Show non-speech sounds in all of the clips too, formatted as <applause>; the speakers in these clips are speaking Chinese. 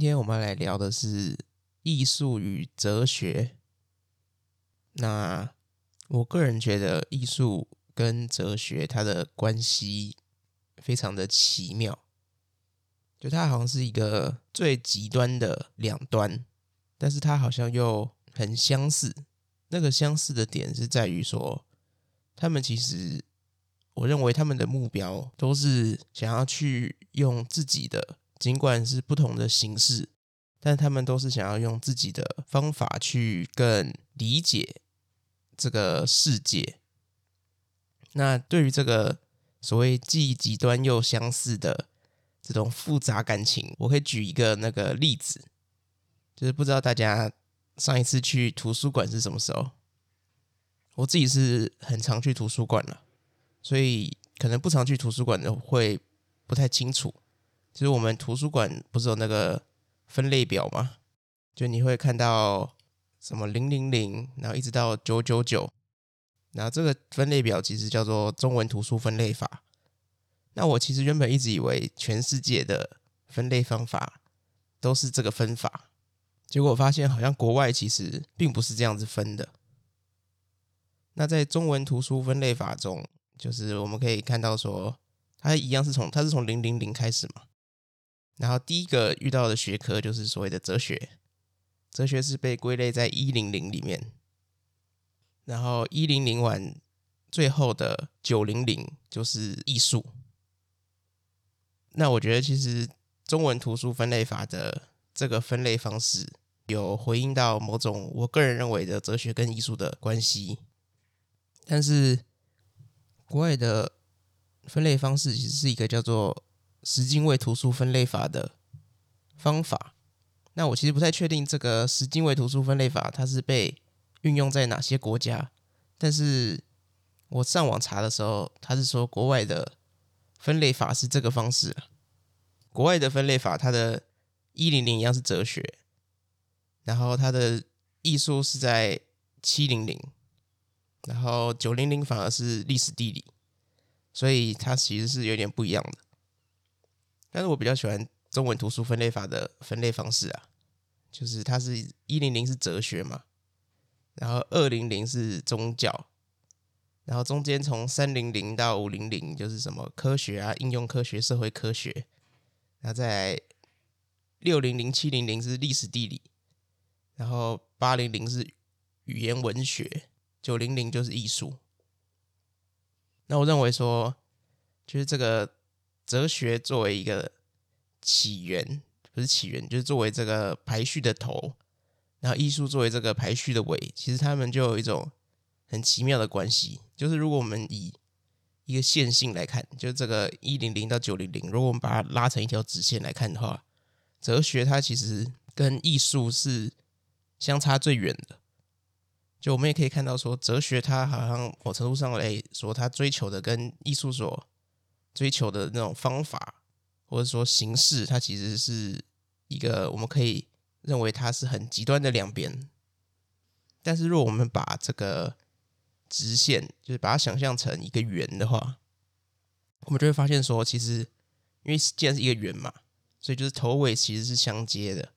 今天我们来聊的是艺术与哲学。那我个人觉得艺术跟哲学它的关系非常的奇妙，就它好像是一个最极端的两端，但是它好像又很相似。那个相似的点是在于说，他们其实，我认为他们的目标都是想要去用自己的。尽管是不同的形式，但他们都是想要用自己的方法去更理解这个世界。那对于这个所谓既极端又相似的这种复杂感情，我可以举一个那个例子，就是不知道大家上一次去图书馆是什么时候？我自己是很常去图书馆了，所以可能不常去图书馆的会不太清楚。就是我们图书馆不是有那个分类表吗？就你会看到什么零零零，然后一直到九九九，然后这个分类表其实叫做中文图书分类法。那我其实原本一直以为全世界的分类方法都是这个分法，结果发现好像国外其实并不是这样子分的。那在中文图书分类法中，就是我们可以看到说，它一样是从它是从零零零开始嘛。然后第一个遇到的学科就是所谓的哲学，哲学是被归类在一零零里面，然后一零零完最后的九零零就是艺术。那我觉得其实中文图书分类法的这个分类方式有回应到某种我个人认为的哲学跟艺术的关系，但是国外的分类方式其实是一个叫做。十进位图书分类法的方法，那我其实不太确定这个十进位图书分类法它是被运用在哪些国家，但是我上网查的时候，他是说国外的分类法是这个方式。国外的分类法，它的一零零一样是哲学，然后它的艺术是在七零零，然后九零零反而是历史地理，所以它其实是有点不一样的。但是我比较喜欢中文图书分类法的分类方式啊，就是它是一零零是哲学嘛，然后二零零是宗教，然后中间从三零零到五零零就是什么科学啊、应用科学、社会科学，然后在六零零、七零零是历史地理，然后八零零是语言文学，九零零就是艺术。那我认为说，就是这个。哲学作为一个起源，不是起源，就是作为这个排序的头，然后艺术作为这个排序的尾，其实他们就有一种很奇妙的关系。就是如果我们以一个线性来看，就是这个一零零到九零零，如果我们把它拉成一条直线来看的话，哲学它其实跟艺术是相差最远的。就我们也可以看到说，哲学它好像某程度上来说，它追求的跟艺术所追求的那种方法，或者说形式，它其实是一个我们可以认为它是很极端的两边。但是，如果我们把这个直线，就是把它想象成一个圆的话，我们就会发现说，其实因为既然是一个圆嘛，所以就是头尾其实是相接的。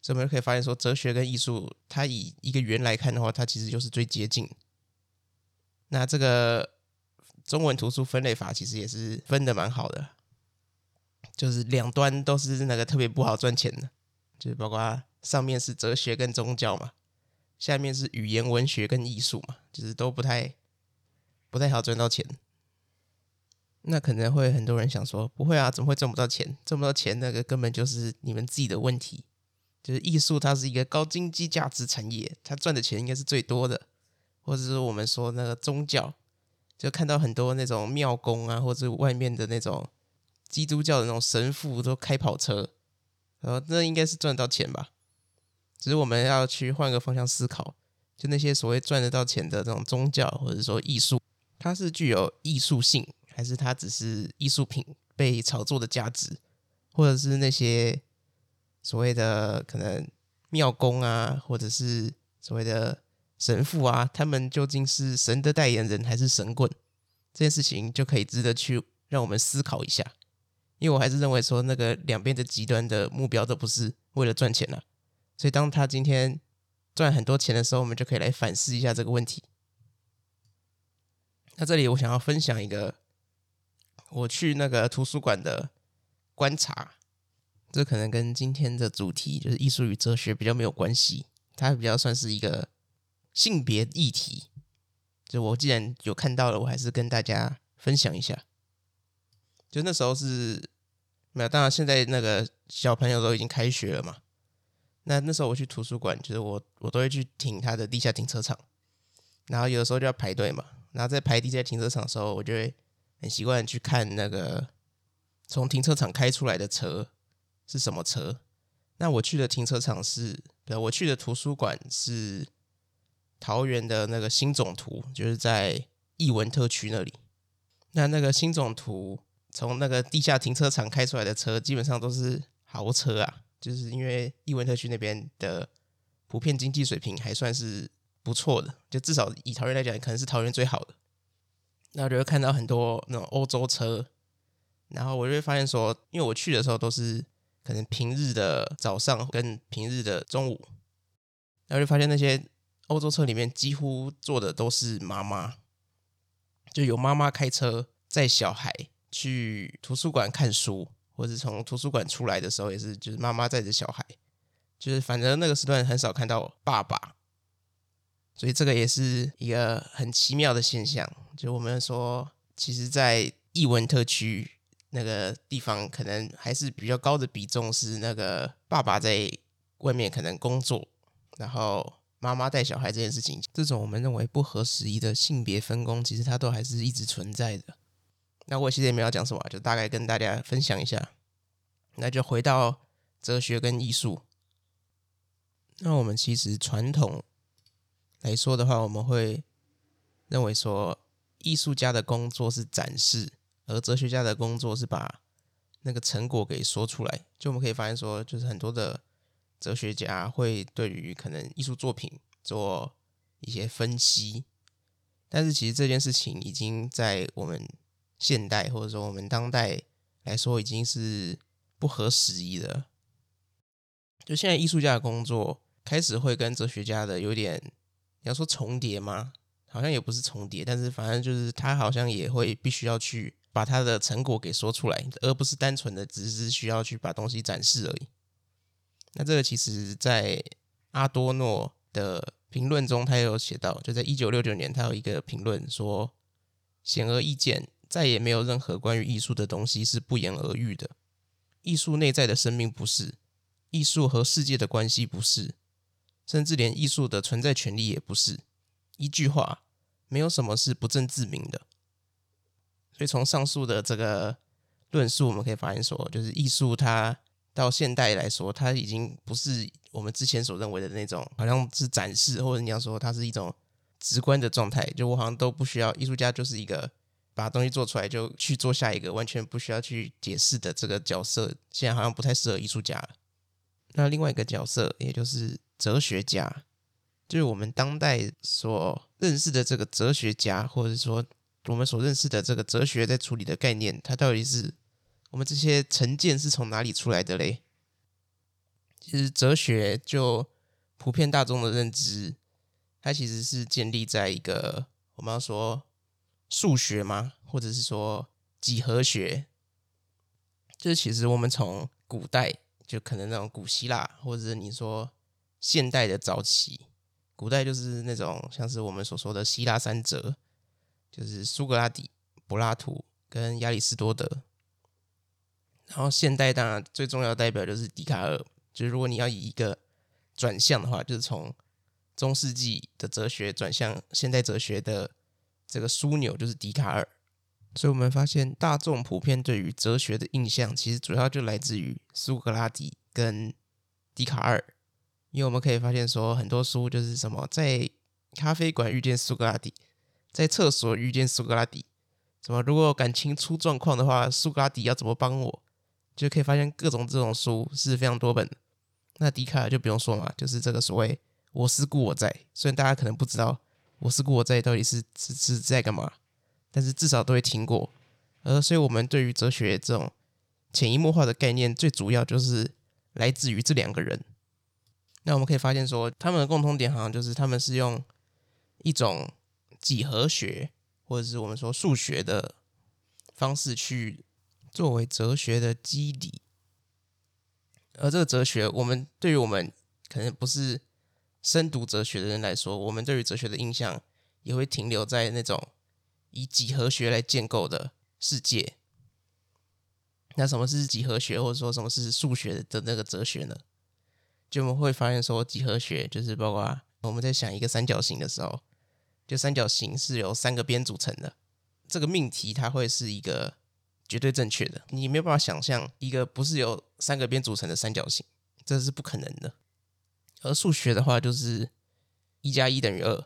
所以我们就可以发现说，哲学跟艺术，它以一个圆来看的话，它其实就是最接近。那这个。中文图书分类法其实也是分的蛮好的，就是两端都是那个特别不好赚钱的，就是包括上面是哲学跟宗教嘛，下面是语言文学跟艺术嘛，就是都不太不太好赚到钱。那可能会很多人想说，不会啊，怎么会赚不到钱？赚不到钱那个根本就是你们自己的问题。就是艺术它是一个高经济价值产业，它赚的钱应该是最多的，或者是我们说那个宗教。就看到很多那种庙公啊，或者外面的那种基督教的那种神父都开跑车，然后那应该是赚得到钱吧？只是我们要去换个方向思考，就那些所谓赚得到钱的这种宗教或者说艺术，它是具有艺术性，还是它只是艺术品被炒作的价值？或者是那些所谓的可能庙公啊，或者是所谓的。神父啊，他们究竟是神的代言人还是神棍？这件事情就可以值得去让我们思考一下。因为我还是认为说那个两边的极端的目标都不是为了赚钱了，所以当他今天赚很多钱的时候，我们就可以来反思一下这个问题。那这里我想要分享一个我去那个图书馆的观察，这可能跟今天的主题就是艺术与哲学比较没有关系，它比较算是一个性别议题。就我既然有看到了，我还是跟大家分享一下。就那时候是没有，当然现在那个小朋友都已经开学了嘛。那那时候我去图书馆，就是我我都会去停他的地下停车场，然后有的时候就要排队嘛。然后在排地下停车场的时候，我就会很习惯去看那个从停车场开出来的车是什么车。那我去的停车场是，对，我去的图书馆是桃园的那个新总图，就是在艺文特区那里。那那个新总图从那个地下停车场开出来的车，基本上都是豪车啊，就是因为艺文特区那边的普遍经济水平还算是。不错的，就至少以桃园来讲，可能是桃园最好的。那我就会看到很多那种欧洲车，然后我就会发现说，因为我去的时候都是可能平日的早上跟平日的中午，然后就发现那些欧洲车里面几乎坐的都是妈妈，就有妈妈开车载小孩去图书馆看书，或者从图书馆出来的时候也是，就是妈妈载着小孩，就是反正那个时段很少看到爸爸。所以这个也是一个很奇妙的现象，就我们说，其实，在译文特区那个地方，可能还是比较高的比重是那个爸爸在外面可能工作，然后妈妈带小孩这件事情，这种我们认为不合时宜的性别分工，其实它都还是一直存在的。那我其实也没有讲什么，就大概跟大家分享一下。那就回到哲学跟艺术，那我们其实传统。来说的话，我们会认为说，艺术家的工作是展示，而哲学家的工作是把那个成果给说出来。就我们可以发现说，就是很多的哲学家会对于可能艺术作品做一些分析，但是其实这件事情已经在我们现代或者说我们当代来说，已经是不合时宜的。就现在艺术家的工作开始会跟哲学家的有点。你要说重叠吗？好像也不是重叠，但是反正就是他好像也会必须要去把他的成果给说出来，而不是单纯的只是需要去把东西展示而已。那这个其实，在阿多诺的评论中，他也有写到，就在一九六九年，他有一个评论说：“显而易见，再也没有任何关于艺术的东西是不言而喻的。艺术内在的生命不是，艺术和世界的关系不是。”甚至连艺术的存在权利也不是。一句话，没有什么是不证自明的。所以从上述的这个论述，我们可以发现说，就是艺术它到现代来说，它已经不是我们之前所认为的那种，好像是展示，或者你要说它是一种直观的状态。就我好像都不需要，艺术家就是一个把东西做出来就去做下一个，完全不需要去解释的这个角色，现在好像不太适合艺术家了。那另外一个角色，也就是。哲学家，就是我们当代所认识的这个哲学家，或者说我们所认识的这个哲学在处理的概念，它到底是我们这些成见是从哪里出来的嘞？其实哲学就普遍大众的认知，它其实是建立在一个我们要说数学吗？或者是说几何学？就是其实我们从古代就可能那种古希腊，或者是你说。现代的早期，古代就是那种像是我们所说的希腊三哲，就是苏格拉底、柏拉图跟亚里士多德。然后现代当然最重要的代表就是笛卡尔。就是如果你要以一个转向的话，就是从中世纪的哲学转向现代哲学的这个枢纽就是笛卡尔。所以我们发现大众普遍对于哲学的印象，其实主要就来自于苏格拉底跟笛卡尔。因为我们可以发现，说很多书就是什么，在咖啡馆遇见苏格拉底，在厕所遇见苏格拉底，什么如果感情出状况的话，苏格拉底要怎么帮我？就可以发现各种这种书是非常多本的。那笛卡尔就不用说嘛，就是这个所谓“我思故我在”。虽然大家可能不知道“我思故我在”到底是是是在干嘛，但是至少都会听过。而所以我们对于哲学这种潜移默化的概念，最主要就是来自于这两个人。那我们可以发现说，他们的共同点好像就是他们是用一种几何学，或者是我们说数学的方式去作为哲学的基底。而这个哲学，我们对于我们可能不是深读哲学的人来说，我们对于哲学的印象也会停留在那种以几何学来建构的世界。那什么是几何学，或者说什么是数学的那个哲学呢？就我们会发现说，几何学就是包括我们在想一个三角形的时候，就三角形是由三个边组成的。这个命题它会是一个绝对正确的，你没有办法想象一个不是由三个边组成的三角形，这是不可能的。而数学的话，就是一加一等于二，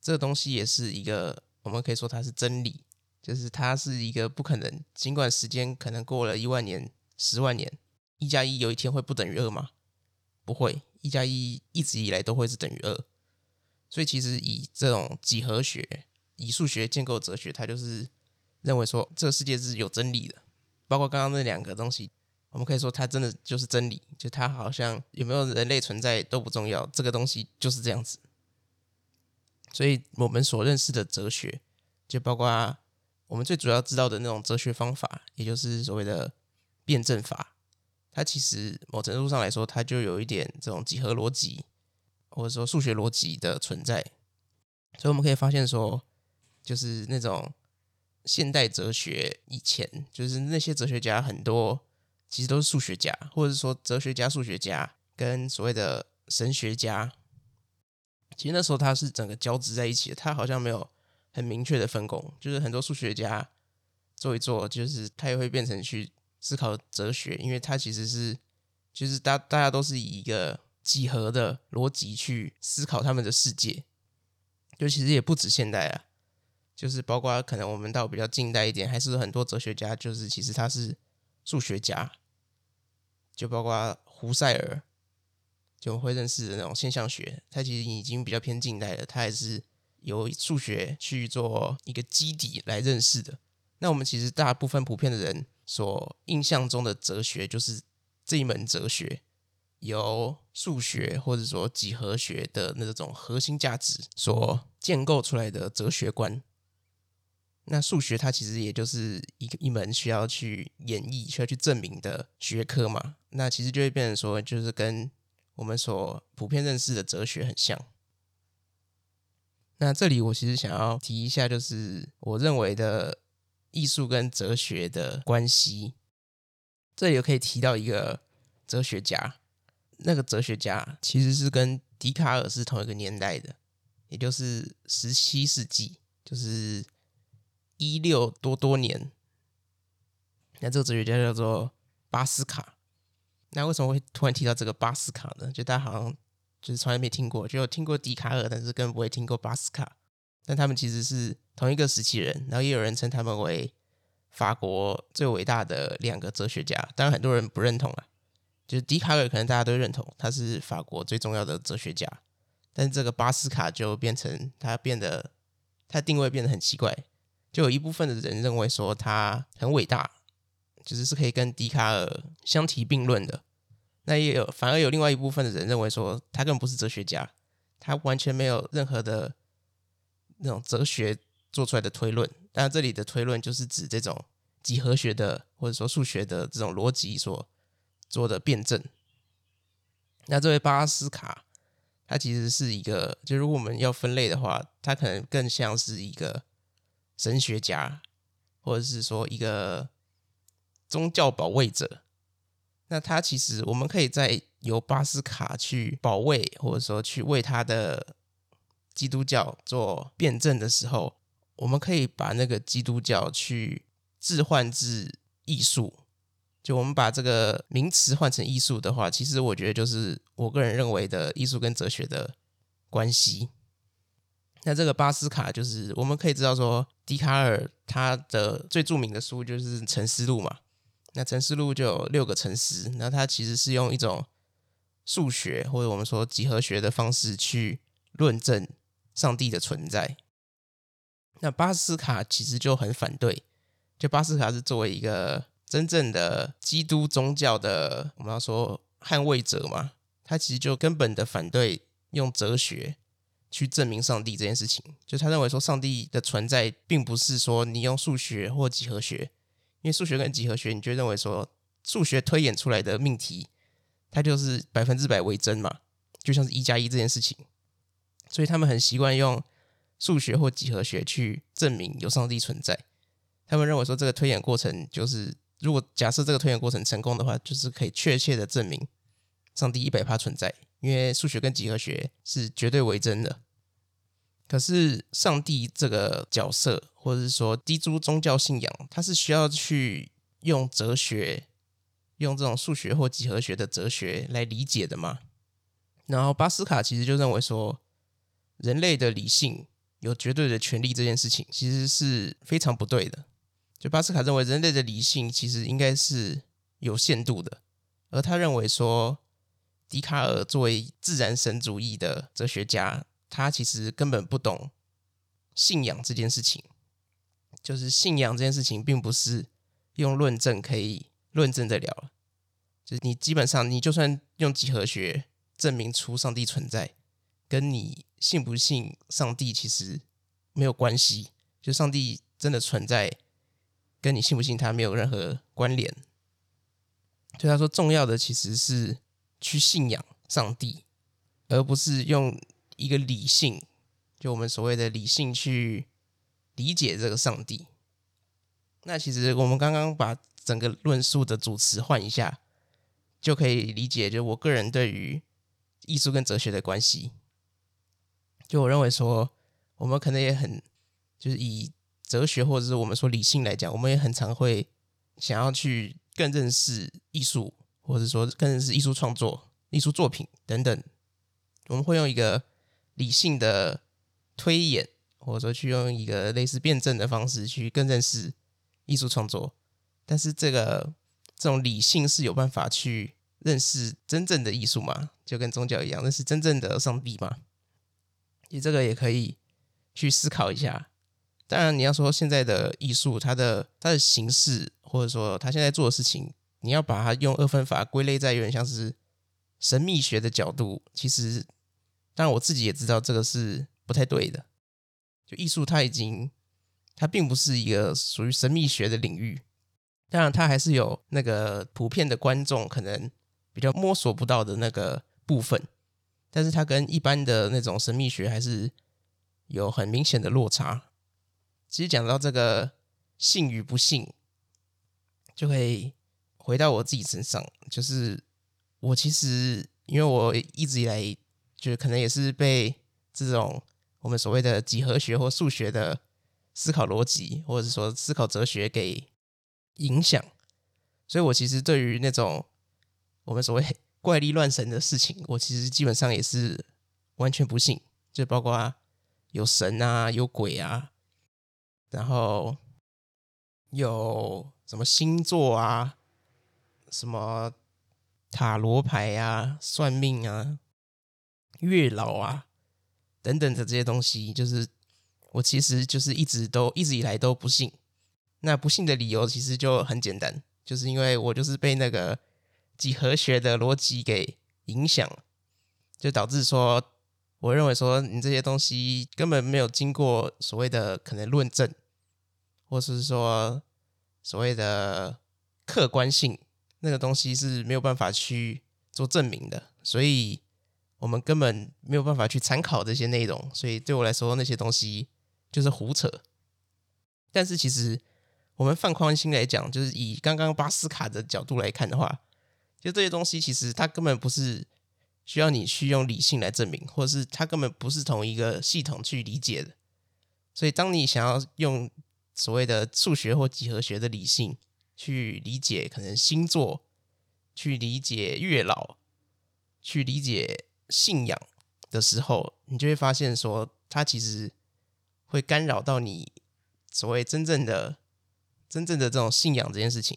这个东西也是一个我们可以说它是真理。就是它是一个不可能，尽管时间可能过了一万年、十万年，一加一有一天会不等于二吗？不会，一加一一直以来都会是等于二。所以其实以这种几何学、以数学建构哲学，它就是认为说这个世界是有真理的。包括刚刚那两个东西，我们可以说它真的就是真理，就它好像有没有人类存在都不重要，这个东西就是这样子。所以我们所认识的哲学，就包括。我们最主要知道的那种哲学方法，也就是所谓的辩证法，它其实某程度上来说，它就有一点这种几何逻辑，或者说数学逻辑的存在。所以我们可以发现说，就是那种现代哲学以前，就是那些哲学家很多其实都是数学家，或者说哲学家、数学家跟所谓的神学家，其实那时候他是整个交织在一起的，他好像没有。很明确的分工，就是很多数学家做一做，就是他也会变成去思考哲学，因为他其实是，就是大大家都是以一个几何的逻辑去思考他们的世界，就其实也不止现代啊，就是包括可能我们到比较近代一点，还是很多哲学家，就是其实他是数学家，就包括胡塞尔，就会认识的那种现象学，他其实已经比较偏近代了，他还是。由数学去做一个基底来认识的，那我们其实大部分普遍的人所印象中的哲学，就是这一门哲学由数学或者说几何学的那种核心价值所建构出来的哲学观。那数学它其实也就是一个一门需要去演绎、需要去证明的学科嘛。那其实就会变成说，就是跟我们所普遍认识的哲学很像。那这里我其实想要提一下，就是我认为的艺术跟哲学的关系。这里我可以提到一个哲学家，那个哲学家其实是跟笛卡尔是同一个年代的，也就是十七世纪，就是一六多多年。那这个哲学家叫做巴斯卡。那为什么会突然提到这个巴斯卡呢？就大家好像。就是从来没听过，就有听过笛卡尔，但是更不会听过巴斯卡。但他们其实是同一个时期人，然后也有人称他们为法国最伟大的两个哲学家。当然很多人不认同啊，就是笛卡尔可能大家都认同他是法国最重要的哲学家，但是这个巴斯卡就变成他变得他定位变得很奇怪，就有一部分的人认为说他很伟大，就是是可以跟笛卡尔相提并论的。那也有，反而有另外一部分的人认为说，他根本不是哲学家，他完全没有任何的那种哲学做出来的推论。当然，这里的推论就是指这种几何学的或者说数学的这种逻辑所做的辩证。那这位巴拉斯卡，他其实是一个，就如果我们要分类的话，他可能更像是一个神学家，或者是说一个宗教保卫者。那他其实，我们可以在由巴斯卡去保卫，或者说去为他的基督教做辩证的时候，我们可以把那个基督教去置换至艺术。就我们把这个名词换成艺术的话，其实我觉得就是我个人认为的艺术跟哲学的关系。那这个巴斯卡，就是我们可以知道说，笛卡尔他的最著名的书就是《沉思录》嘛。那沉思录就有六个沉思，那他其实是用一种数学或者我们说几何学的方式去论证上帝的存在。那巴斯卡其实就很反对，就巴斯卡是作为一个真正的基督宗教的，我们要说捍卫者嘛，他其实就根本的反对用哲学去证明上帝这件事情。就他认为说，上帝的存在并不是说你用数学或几何学，因为数学跟几何学，你就认为说数学推演出来的命题，它就是百分之百为真嘛，就像是一加一这件事情。所以他们很习惯用数学或几何学去证明有上帝存在。他们认为说，这个推演过程就是，如果假设这个推演过程成功的话，就是可以确切的证明上帝一百趴存在，因为数学跟几何学是绝对为真的。可是上帝这个角色，或者是说基督宗教信仰，它是需要去用哲学，用这种数学或几何学的哲学来理解的嘛？然后巴斯卡其实就认为说，人类的理性有绝对的权利这件事情，其实是非常不对的。就巴斯卡认为，人类的理性其实应该是有限度的，而他认为说，笛卡尔作为自然神主义的哲学家，他其实根本不懂信仰这件事情。就是信仰这件事情，并不是用论证可以论证得了。就是你基本上，你就算用几何学证明出上帝存在，跟你信不信上帝其实没有关系。就上帝真的存在。跟你信不信他没有任何关联，所以他说重要的其实是去信仰上帝，而不是用一个理性，就我们所谓的理性去理解这个上帝。那其实我们刚刚把整个论述的主词换一下，就可以理解，就我个人对于艺术跟哲学的关系。就我认为说，我们可能也很就是以。哲学或者是我们说理性来讲，我们也很常会想要去更认识艺术，或者说更认识艺术创作、艺术作品等等。我们会用一个理性的推演，或者说去用一个类似辩证的方式去更认识艺术创作。但是这个这种理性是有办法去认识真正的艺术吗？就跟宗教一样，认识真正的上帝吗？你这个也可以去思考一下。当然，你要说现在的艺术，它的它的形式，或者说它现在做的事情，你要把它用二分法归类在有点像是神秘学的角度，其实，当然我自己也知道这个是不太对的。就艺术，它已经它并不是一个属于神秘学的领域，当然它还是有那个普遍的观众可能比较摸索不到的那个部分，但是它跟一般的那种神秘学还是有很明显的落差。其实讲到这个信与不信，就会回到我自己身上。就是我其实，因为我一直以来，就是可能也是被这种我们所谓的几何学或数学的思考逻辑，或者是说思考哲学给影响。所以我其实对于那种我们所谓 <laughs> 怪力乱神的事情，我其实基本上也是完全不信。就包括有神啊，有鬼啊。然后有什么星座啊，什么塔罗牌啊、算命啊、月老啊等等的这些东西，就是我其实就是一直都一直以来都不信。那不信的理由其实就很简单，就是因为我就是被那个几何学的逻辑给影响，就导致说，我认为说你这些东西根本没有经过所谓的可能论证。或是说所谓的客观性，那个东西是没有办法去做证明的，所以我们根本没有办法去参考这些内容。所以对我来说，那些东西就是胡扯。但是其实我们放宽心来讲，就是以刚刚巴斯卡的角度来看的话，就这些东西其实它根本不是需要你去用理性来证明，或者是它根本不是同一个系统去理解的。所以当你想要用所谓的数学或几何学的理性去理解可能星座，去理解月老，去理解信仰的时候，你就会发现说，它其实会干扰到你所谓真正的、真正的这种信仰这件事情。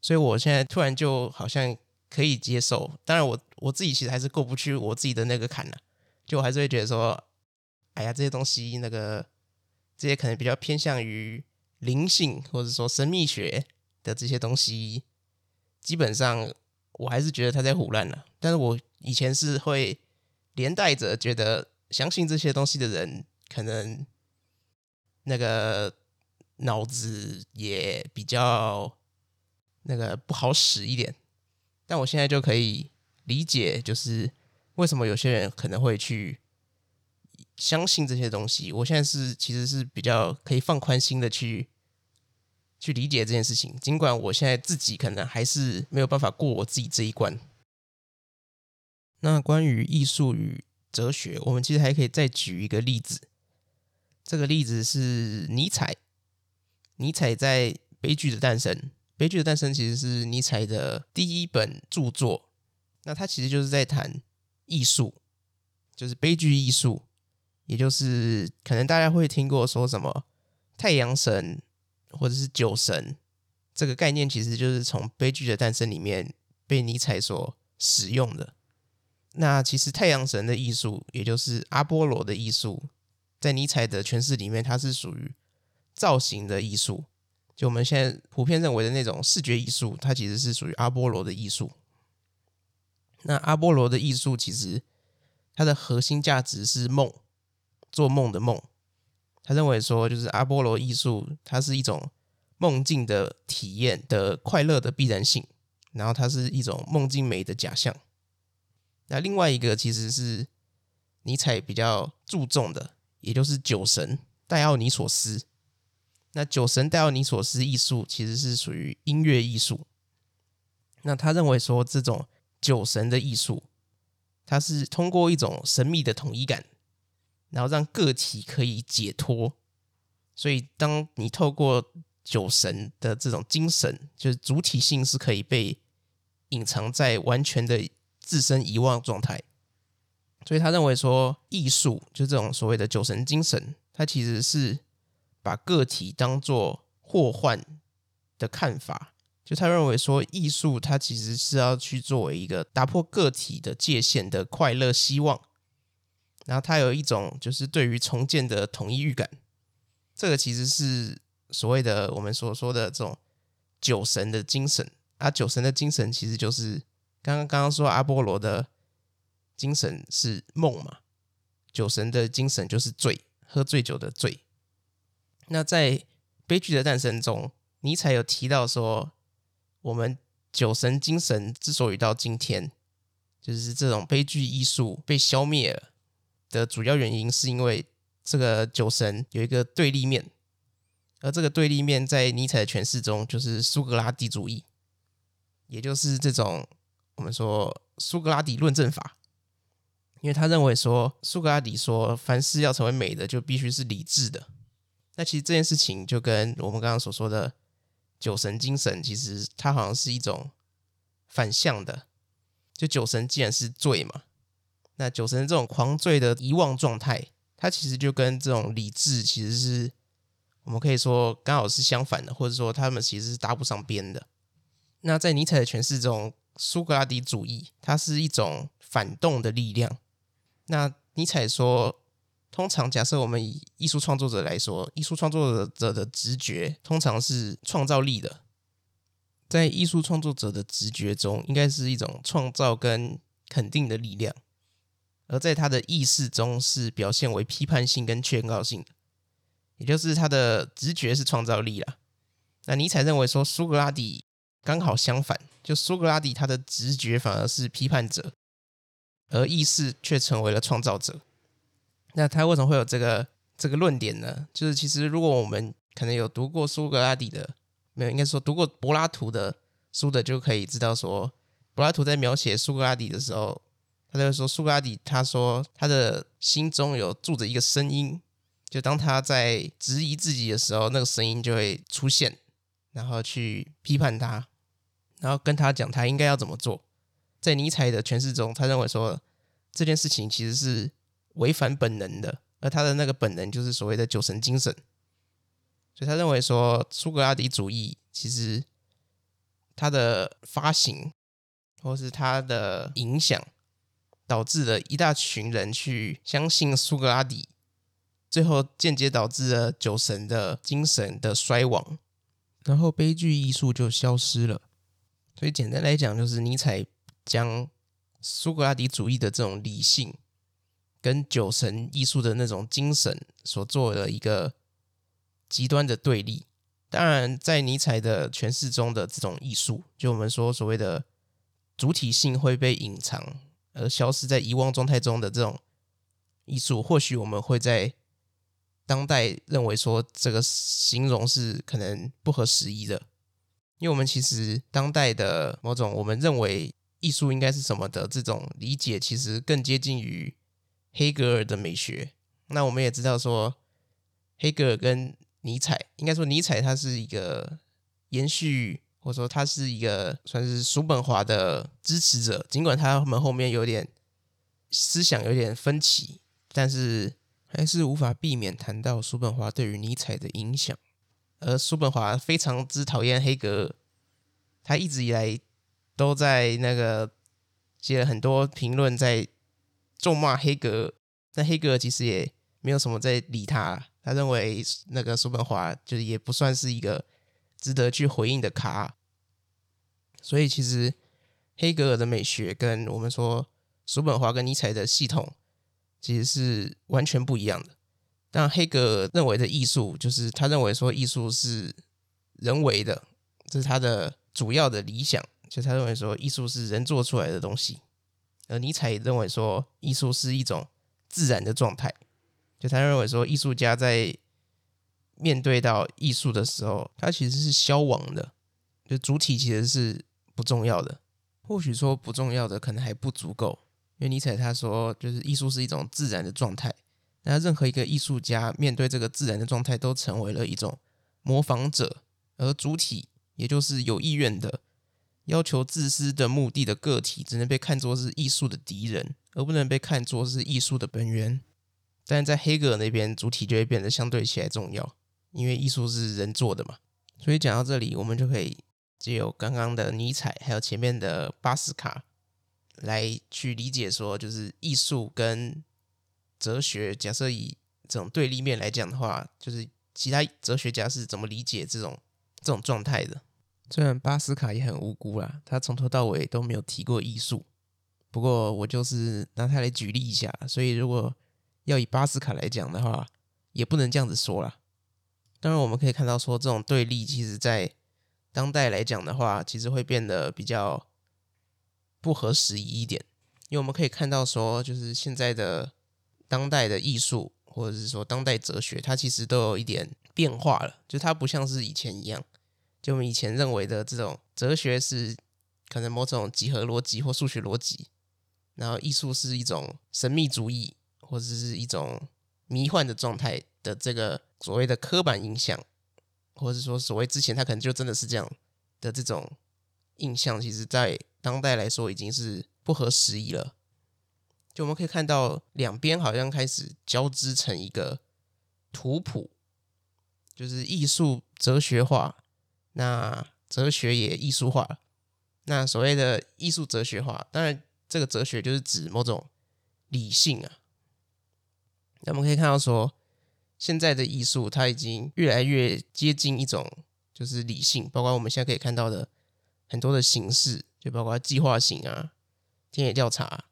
所以我现在突然就好像可以接受，当然我我自己其实还是过不去我自己的那个坎了，就我还是会觉得说，哎呀，这些东西那个。这些可能比较偏向于灵性或者说神秘学的这些东西，基本上我还是觉得他在胡乱了。但是我以前是会连带着觉得相信这些东西的人，可能那个脑子也比较那个不好使一点。但我现在就可以理解，就是为什么有些人可能会去。相信这些东西，我现在是其实是比较可以放宽心的去去理解这件事情。尽管我现在自己可能还是没有办法过我自己这一关。那关于艺术与哲学，我们其实还可以再举一个例子。这个例子是尼采。尼采在《悲剧的诞生》，《悲剧的诞生》其实是尼采的第一本著作。那他其实就是在谈艺术，就是悲剧艺术。也就是可能大家会听过说什么太阳神或者是酒神这个概念，其实就是从《悲剧的诞生》里面被尼采所使用的。那其实太阳神的艺术，也就是阿波罗的艺术，在尼采的诠释里面，它是属于造型的艺术。就我们现在普遍认为的那种视觉艺术，它其实是属于阿波罗的艺术。那阿波罗的艺术其实它的核心价值是梦。做梦的梦，他认为说，就是阿波罗艺术，它是一种梦境的体验的快乐的必然性，然后它是一种梦境美的假象。那另外一个其实是尼采比较注重的，也就是酒神戴奥尼索斯。那酒神戴奥尼索斯艺术其实是属于音乐艺术。那他认为说，这种酒神的艺术，它是通过一种神秘的统一感。然后让个体可以解脱，所以当你透过酒神的这种精神，就是主体性是可以被隐藏在完全的自身遗忘状态。所以他认为说，艺术就这种所谓的酒神精神，它其实是把个体当作祸患的看法。就他认为说，艺术它其实是要去作为一个打破个体的界限的快乐希望。然后他有一种就是对于重建的统一预感，这个其实是所谓的我们所说的这种酒神的精神啊。酒神的精神其实就是刚刚刚刚说阿波罗的精神是梦嘛，酒神的精神就是醉，喝醉酒的醉。那在悲剧的诞生中，尼采有提到说，我们酒神精神之所以到今天，就是这种悲剧艺术被消灭了。的主要原因是因为这个酒神有一个对立面，而这个对立面在尼采的诠释中就是苏格拉底主义，也就是这种我们说苏格拉底论证法，因为他认为说苏格拉底说凡事要成为美的就必须是理智的，那其实这件事情就跟我们刚刚所说的酒神精神，其实它好像是一种反向的，就酒神既然是醉嘛。那酒神这种狂醉的遗忘状态，它其实就跟这种理智其实是我们可以说刚好是相反的，或者说他们其实是搭不上边的。那在尼采的诠释中，苏格拉底主义它是一种反动的力量。那尼采说，通常假设我们以艺术创作者来说，艺术创作者的直觉通常是创造力的，在艺术创作者的直觉中，应该是一种创造跟肯定的力量。而在他的意识中是表现为批判性跟劝告性的，也就是他的直觉是创造力啦。那尼采认为说苏格拉底刚好相反，就苏格拉底他的直觉反而是批判者，而意识却成为了创造者。那他为什么会有这个这个论点呢？就是其实如果我们可能有读过苏格拉底的，没有，应该说读过柏拉图的书的，就可以知道说柏拉图在描写苏格拉底的时候。他就说，苏格拉底他说他的心中有住着一个声音，就当他在质疑自己的时候，那个声音就会出现，然后去批判他，然后跟他讲他应该要怎么做。在尼采的诠释中，他认为说这件事情其实是违反本能的，而他的那个本能就是所谓的酒神精神。所以他认为说苏格拉底主义其实他的发行或是他的影响。导致了一大群人去相信苏格拉底，最后间接导致了酒神的精神的衰亡。然后悲剧艺术就消失了。所以简单来讲，就是尼采将苏格拉底主义的这种理性跟酒神艺术的那种精神所做的一个极端的对立。当然，在尼采的诠释中的这种艺术，就我们说所谓的主体性会被隐藏而消失在遗忘状态中的这种艺术，或许我们会在当代认为说这个形容是可能不合时宜的，因为我们其实当代的某种我们认为艺术应该是什么的这种理解，其实更接近于黑格尔的美学。那我们也知道说，黑格尔跟尼采，应该说尼采他是一个延续，或者说他是一个算是叔本华的支持者，尽管他们后面有点思想有点分歧，但是还是无法避免谈到叔本华对于尼采的影响。而叔本华非常之讨厌黑格尔，他一直以来都在那个写了很多评论，在咒骂黑格尔，但黑格尔其实也没有什么在理他。他认为那个叔本华就是也不算是一个值得去回应的卡，所以其实黑格尔的美学跟我们说叔本华跟尼采的系统其实是完全不一样的。但黑格尔认为的艺术，就是他认为说艺术是人为的，这是他的主要的理想，就他认为说艺术是人做出来的东西，而尼采认为说艺术是一种自然的状态。就他认为说，艺术家在面对到艺术的时候，他其实是消亡的，就主体其实是不重要的。或许说不重要的可能还不足够，因为尼采他说，就是艺术是一种自然的状态。那任何一个艺术家面对这个自然的状态，都成为了一种模仿者，而主体也就是有意愿的、要求自私的目的的个体，只能被看作是艺术的敌人，而不能被看作是艺术的本源。但在黑格尔那边，主体就会变得相对起来重要，因为艺术是人做的嘛。所以讲到这里，我们就可以借由刚刚的尼采，还有前面的巴斯卡，来去理解说，就是艺术跟哲学，假设以这种对立面来讲的话，就是其他哲学家是怎么理解这种这种状态的。虽然巴斯卡也很无辜啦，他从头到尾都没有提过艺术，不过我就是拿他来举例一下，所以如果要以巴斯卡来讲的话，也不能这样子说啦。当然，我们可以看到说，这种对立，其实在当代来讲的话，其实会变得比较不合时宜一点。因为我们可以看到说，就是现在的当代的艺术，或者是说当代哲学，它其实都有一点变化了。就它不像是以前一样，就我们以前认为的这种哲学是可能某种几何逻辑或数学逻辑，然后艺术是一种神秘主义。或者是一种迷幻的状态的这个所谓的刻板印象，或者是说所谓之前他可能就真的是这样的这种印象，其实在当代来说已经是不合时宜了。就我们可以看到两边好像开始交织成一个图谱，就是艺术哲学化，那哲学也艺术化。那所谓的艺术哲学化，当然这个哲学就是指某种理性啊。那我们可以看到说，现在的艺术它已经越来越接近一种就是理性，包括我们现在可以看到的很多的形式，就包括计划型啊、田野调查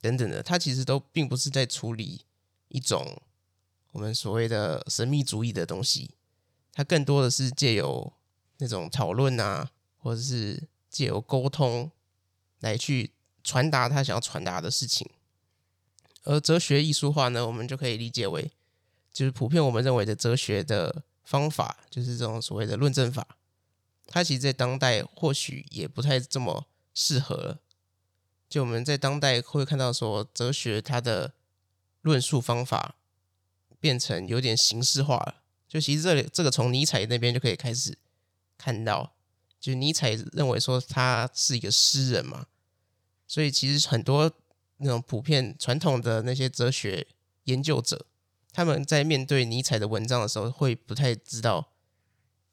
等等的，它其实都并不是在处理一种我们所谓的神秘主义的东西，它更多的是借由那种讨论啊，或者是借由沟通来去传达他想要传达的事情。而哲学艺术化呢，我们就可以理解为，就是普遍我们认为的哲学的方法，就是这种所谓的论证法。它其实，在当代或许也不太这么适合。就我们在当代会看到说，哲学它的论述方法变成有点形式化了。就其实这里这个从尼采那边就可以开始看到，就尼采认为说他是一个诗人嘛，所以其实很多。那种普遍传统的那些哲学研究者，他们在面对尼采的文章的时候，会不太知道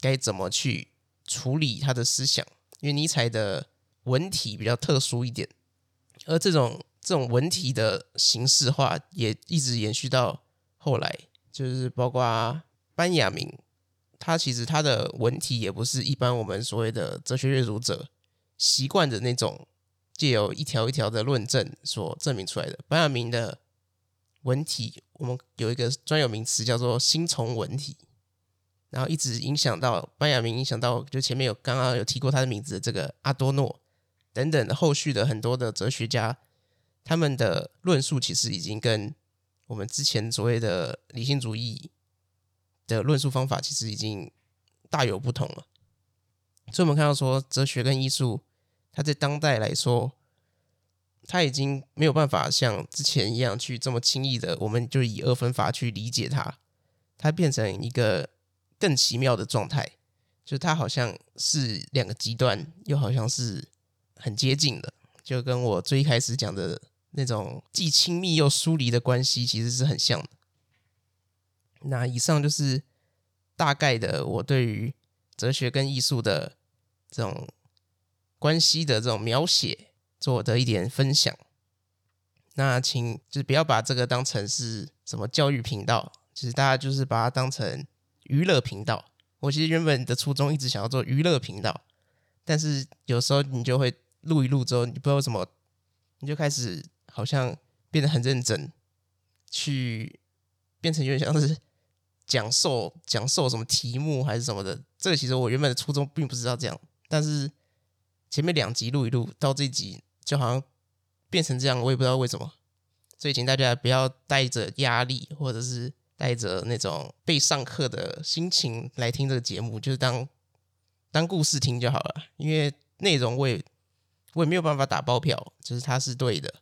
该怎么去处理他的思想，因为尼采的文体比较特殊一点，而这种这种文体的形式化也一直延续到后来，就是包括班雅明，他其实他的文体也不是一般我们所谓的哲学阅读者习惯的那种借由一条一条的论证所证明出来的。班雅明的文体，我们有一个专有名词叫做新从文体，然后一直影响到班亚明，影响到就前面有刚刚有提过他的名字的这个阿多诺等等后续的很多的哲学家，他们的论述其实已经跟我们之前所谓的理性主义的论述方法其实已经大有不同了，所以我们看到说，哲学跟艺术，它在当代来说，它已经没有办法像之前一样去这么轻易的，我们就以二分法去理解它，它变成一个更奇妙的状态，就它好像是两个极端，又好像是很接近的，就跟我最开始讲的那种既亲密又疏离的关系，其实是很像的。那以上就是大概的我对于哲学跟艺术的这种关系的这种描写做的一点分享。那请就是不要把这个当成是什么教育频道，其实大家就是把它当成娱乐频道。我其实原本的初衷一直想要做娱乐频道，但是有时候你就会录一录之后，你不知道为什么，你就开始好像变得很认真，去变成有点像是。讲授讲授什么题目还是什么的，这个其实我原本的初衷并不是要这样，但是前面两集录一录，到这集就好像变成这样，我也不知道为什么。所以请大家不要带着压力，或者是带着那种被上课的心情来听这个节目，就是当当故事听就好了。因为内容我也我也没有办法打包票，就是它是对的，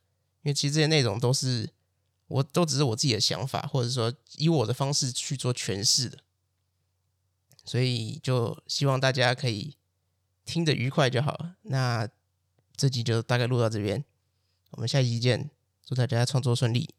因为其实这些内容都是。我都只是我自己的想法，或者说以我的方式去做诠释的，所以就希望大家可以听得愉快就好了。那这集就大概录到这边，我们下期见，祝大家创作顺利。